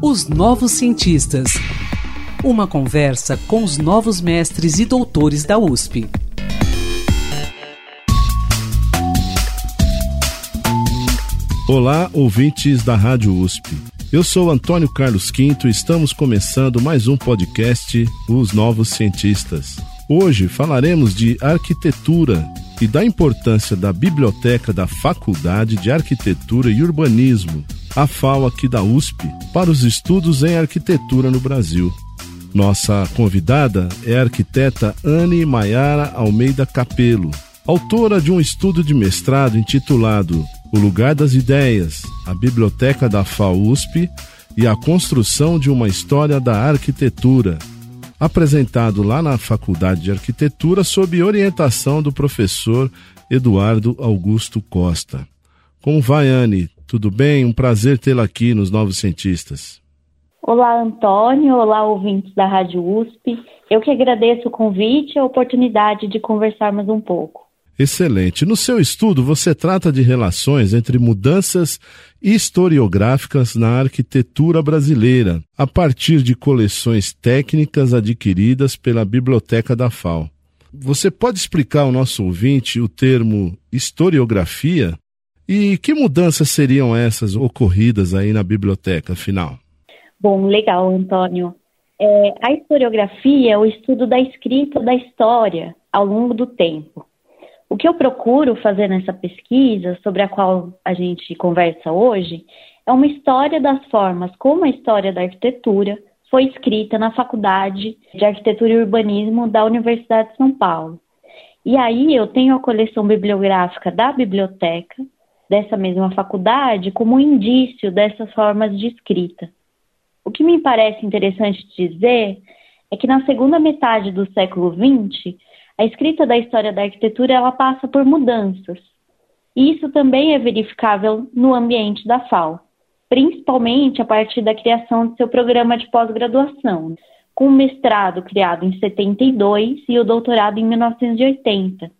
Os Novos Cientistas. Uma conversa com os novos mestres e doutores da USP. Olá, ouvintes da Rádio USP. Eu sou Antônio Carlos Quinto e estamos começando mais um podcast Os Novos Cientistas. Hoje falaremos de arquitetura e da importância da biblioteca da Faculdade de Arquitetura e Urbanismo, a FAO aqui da USP, para os estudos em arquitetura no Brasil. Nossa convidada é a arquiteta Anne Maiara Almeida Capelo, autora de um estudo de mestrado intitulado O Lugar das Ideias, a Biblioteca da FAUSP e a Construção de uma História da Arquitetura, apresentado lá na Faculdade de Arquitetura sob orientação do professor Eduardo Augusto Costa. Como vai, Anne? Tudo bem? Um prazer tê-la aqui nos Novos Cientistas. Olá, Antônio. Olá, ouvintes da Rádio USP. Eu que agradeço o convite e a oportunidade de conversarmos um pouco. Excelente. No seu estudo, você trata de relações entre mudanças historiográficas na arquitetura brasileira, a partir de coleções técnicas adquiridas pela Biblioteca da FAO. Você pode explicar ao nosso ouvinte o termo historiografia e que mudanças seriam essas ocorridas aí na biblioteca, afinal? Bom, legal, Antônio. É, a historiografia é o estudo da escrita da história ao longo do tempo. O que eu procuro fazer nessa pesquisa, sobre a qual a gente conversa hoje, é uma história das formas como a história da arquitetura foi escrita na Faculdade de Arquitetura e Urbanismo da Universidade de São Paulo. E aí eu tenho a coleção bibliográfica da biblioteca dessa mesma faculdade como indício dessas formas de escrita. O que me parece interessante dizer é que na segunda metade do século XX, a escrita da história da arquitetura ela passa por mudanças. E isso também é verificável no ambiente da FAO, principalmente a partir da criação de seu programa de pós-graduação, com o mestrado criado em 72 e o doutorado em 1980.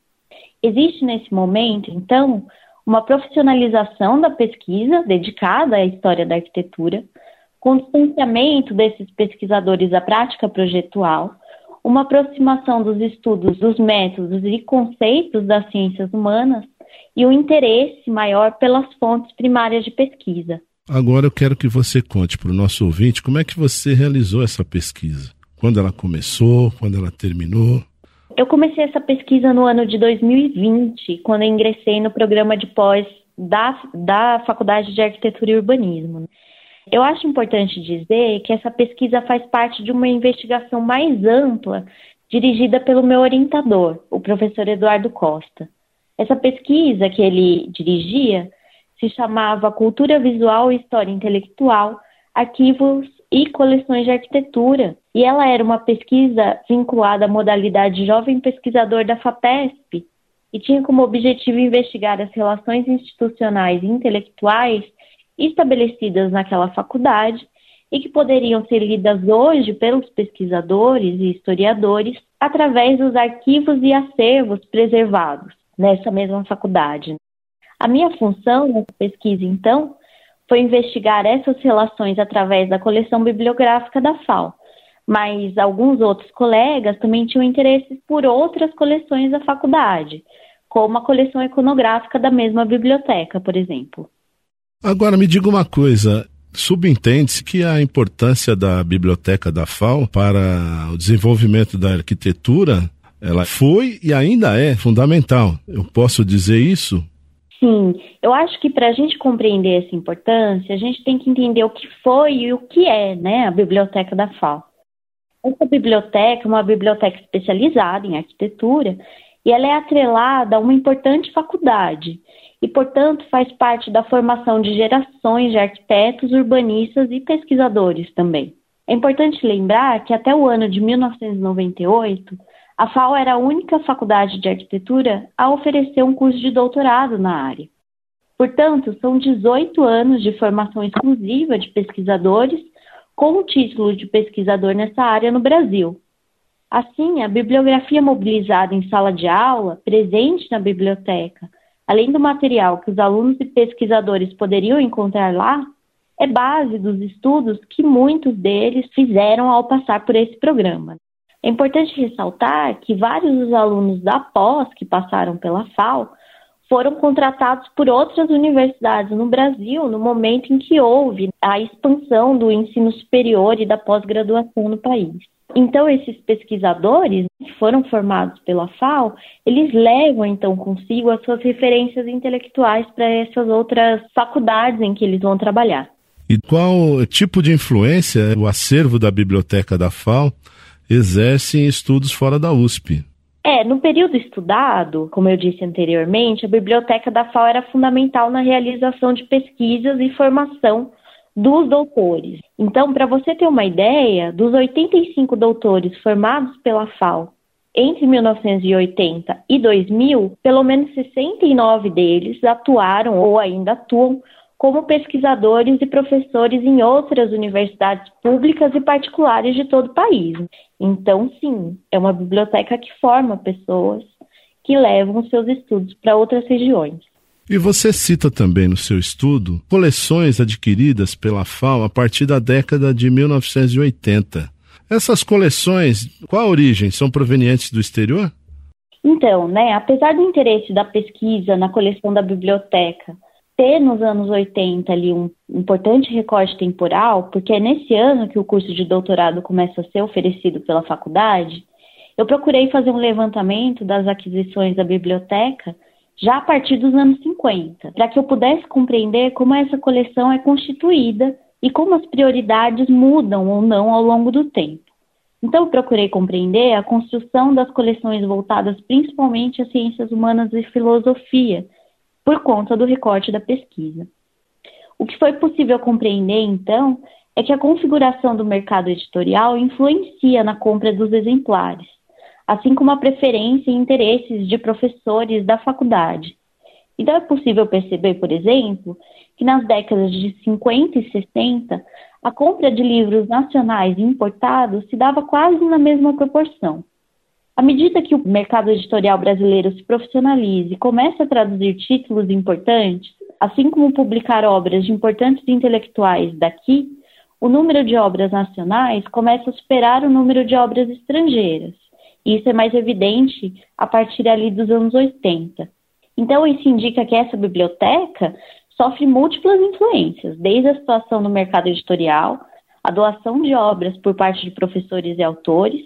Existe nesse momento, então, uma profissionalização da pesquisa dedicada à história da arquitetura, com distanciamento desses pesquisadores da prática projetual uma aproximação dos estudos dos métodos e conceitos das ciências humanas e um interesse maior pelas fontes primárias de pesquisa. Agora eu quero que você conte para o nosso ouvinte como é que você realizou essa pesquisa. Quando ela começou, quando ela terminou. Eu comecei essa pesquisa no ano de 2020, quando eu ingressei no programa de pós da, da Faculdade de Arquitetura e Urbanismo. Eu acho importante dizer que essa pesquisa faz parte de uma investigação mais ampla dirigida pelo meu orientador, o professor Eduardo Costa. Essa pesquisa que ele dirigia se chamava Cultura Visual e História Intelectual, Arquivos e Coleções de Arquitetura, e ela era uma pesquisa vinculada à modalidade Jovem Pesquisador da FAPESP e tinha como objetivo investigar as relações institucionais e intelectuais estabelecidas naquela faculdade e que poderiam ser lidas hoje pelos pesquisadores e historiadores através dos arquivos e acervos preservados nessa mesma faculdade. A minha função nessa pesquisa, então, foi investigar essas relações através da coleção bibliográfica da FAO, mas alguns outros colegas também tinham interesse por outras coleções da faculdade, como a coleção iconográfica da mesma biblioteca, por exemplo. Agora me diga uma coisa. Subentende-se que a importância da biblioteca da FAO para o desenvolvimento da arquitetura, ela foi e ainda é fundamental. Eu posso dizer isso? Sim, eu acho que para a gente compreender essa importância, a gente tem que entender o que foi e o que é né, a biblioteca da FAO. Essa biblioteca é uma biblioteca especializada em arquitetura e ela é atrelada a uma importante faculdade e, portanto, faz parte da formação de gerações de arquitetos, urbanistas e pesquisadores também. É importante lembrar que até o ano de 1998, a FAO era a única faculdade de arquitetura a oferecer um curso de doutorado na área. Portanto, são 18 anos de formação exclusiva de pesquisadores com o título de pesquisador nessa área no Brasil. Assim, a bibliografia mobilizada em sala de aula, presente na biblioteca, além do material que os alunos e pesquisadores poderiam encontrar lá, é base dos estudos que muitos deles fizeram ao passar por esse programa. É importante ressaltar que vários dos alunos da pós que passaram pela FAO foram contratados por outras universidades no Brasil no momento em que houve a expansão do ensino superior e da pós-graduação no país. Então, esses pesquisadores que foram formados pela FAO, eles levam então consigo as suas referências intelectuais para essas outras faculdades em que eles vão trabalhar. E qual tipo de influência o acervo da biblioteca da FAO exerce em estudos fora da USP? É, no período estudado, como eu disse anteriormente, a biblioteca da FAO era fundamental na realização de pesquisas e formação dos doutores. Então, para você ter uma ideia, dos 85 doutores formados pela FAO entre 1980 e 2000, pelo menos 69 deles atuaram ou ainda atuam como pesquisadores e professores em outras universidades públicas e particulares de todo o país. Então, sim, é uma biblioteca que forma pessoas que levam seus estudos para outras regiões. E você cita também no seu estudo coleções adquiridas pela FAO a partir da década de 1980. Essas coleções, qual a origem? São provenientes do exterior? Então, né, apesar do interesse da pesquisa na coleção da biblioteca ter nos anos 80 ali um importante recorte temporal, porque é nesse ano que o curso de doutorado começa a ser oferecido pela faculdade, eu procurei fazer um levantamento das aquisições da biblioteca já a partir dos anos 50, para que eu pudesse compreender como essa coleção é constituída e como as prioridades mudam ou não ao longo do tempo. Então, eu procurei compreender a construção das coleções voltadas principalmente às ciências humanas e filosofia, por conta do recorte da pesquisa. O que foi possível compreender, então, é que a configuração do mercado editorial influencia na compra dos exemplares, assim como a preferência e interesses de professores da faculdade. Então, é possível perceber, por exemplo, que nas décadas de 50 e 60, a compra de livros nacionais e importados se dava quase na mesma proporção. À medida que o mercado editorial brasileiro se profissionalize e comece a traduzir títulos importantes, assim como publicar obras de importantes intelectuais daqui, o número de obras nacionais começa a superar o número de obras estrangeiras. Isso é mais evidente a partir ali dos anos 80. Então, isso indica que essa biblioteca sofre múltiplas influências, desde a situação no mercado editorial, a doação de obras por parte de professores e autores,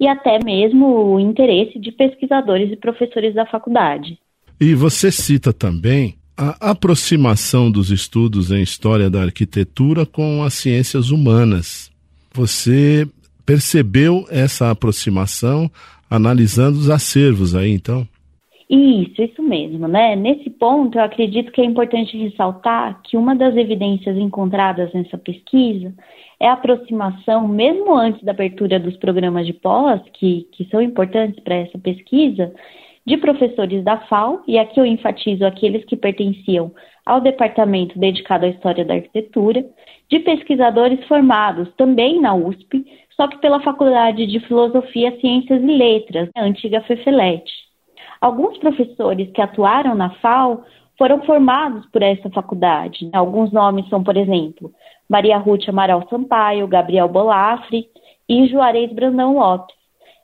e até mesmo o interesse de pesquisadores e professores da faculdade. E você cita também a aproximação dos estudos em história da arquitetura com as ciências humanas. Você percebeu essa aproximação analisando os acervos aí, então? Isso, isso mesmo, né? Nesse ponto, eu acredito que é importante ressaltar que uma das evidências encontradas nessa pesquisa é a aproximação, mesmo antes da abertura dos programas de pós, que, que são importantes para essa pesquisa, de professores da FAO, e aqui eu enfatizo aqueles que pertenciam ao departamento dedicado à história da arquitetura, de pesquisadores formados também na USP, só que pela Faculdade de Filosofia, Ciências e Letras, a antiga FEFELET. Alguns professores que atuaram na FAO foram formados por essa faculdade. Alguns nomes são, por exemplo, Maria Ruth Amaral Sampaio, Gabriel Bolafre e Juarez Brandão Lopes.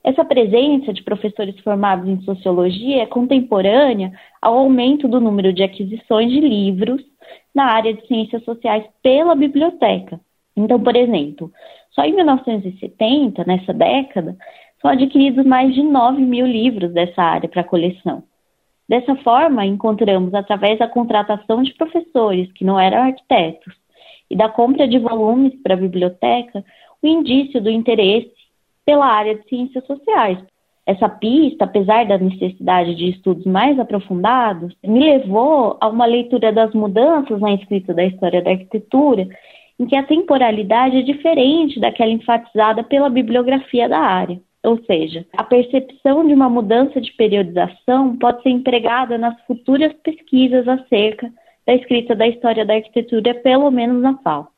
Essa presença de professores formados em sociologia é contemporânea ao aumento do número de aquisições de livros na área de ciências sociais pela biblioteca. Então, por exemplo, só em 1970, nessa década, são adquiridos mais de 9 mil livros dessa área para a coleção. Dessa forma, encontramos, através da contratação de professores que não eram arquitetos e da compra de volumes para a biblioteca, o indício do interesse pela área de ciências sociais. Essa pista, apesar da necessidade de estudos mais aprofundados, me levou a uma leitura das mudanças na escrita da história da arquitetura, em que a temporalidade é diferente daquela enfatizada pela bibliografia da área. Ou seja, a percepção de uma mudança de periodização pode ser empregada nas futuras pesquisas acerca da escrita da história da arquitetura, pelo menos na FAO.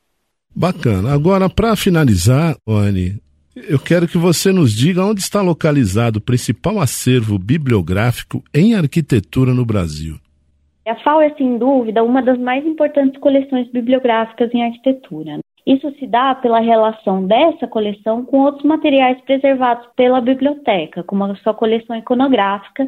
Bacana. Agora, para finalizar, Anne, eu quero que você nos diga onde está localizado o principal acervo bibliográfico em arquitetura no Brasil. A FAO é, sem dúvida, uma das mais importantes coleções bibliográficas em arquitetura. Isso se dá pela relação dessa coleção com outros materiais preservados pela biblioteca, como a sua coleção iconográfica,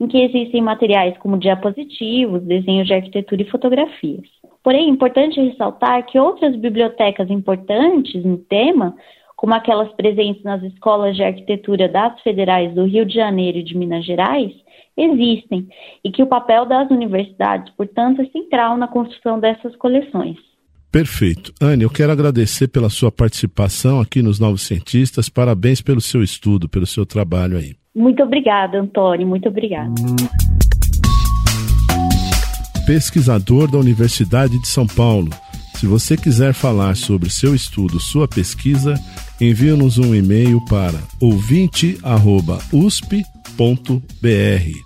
em que existem materiais como diapositivos, desenhos de arquitetura e fotografias. Porém, é importante ressaltar que outras bibliotecas importantes no tema, como aquelas presentes nas escolas de arquitetura das federais do Rio de Janeiro e de Minas Gerais, existem, e que o papel das universidades, portanto, é central na construção dessas coleções. Perfeito. Anne, eu quero agradecer pela sua participação aqui nos Novos Cientistas. Parabéns pelo seu estudo, pelo seu trabalho aí. Muito obrigada, Antônio. Muito obrigada. Pesquisador da Universidade de São Paulo. Se você quiser falar sobre seu estudo, sua pesquisa, envie-nos um e-mail para ouvinte.usp.br.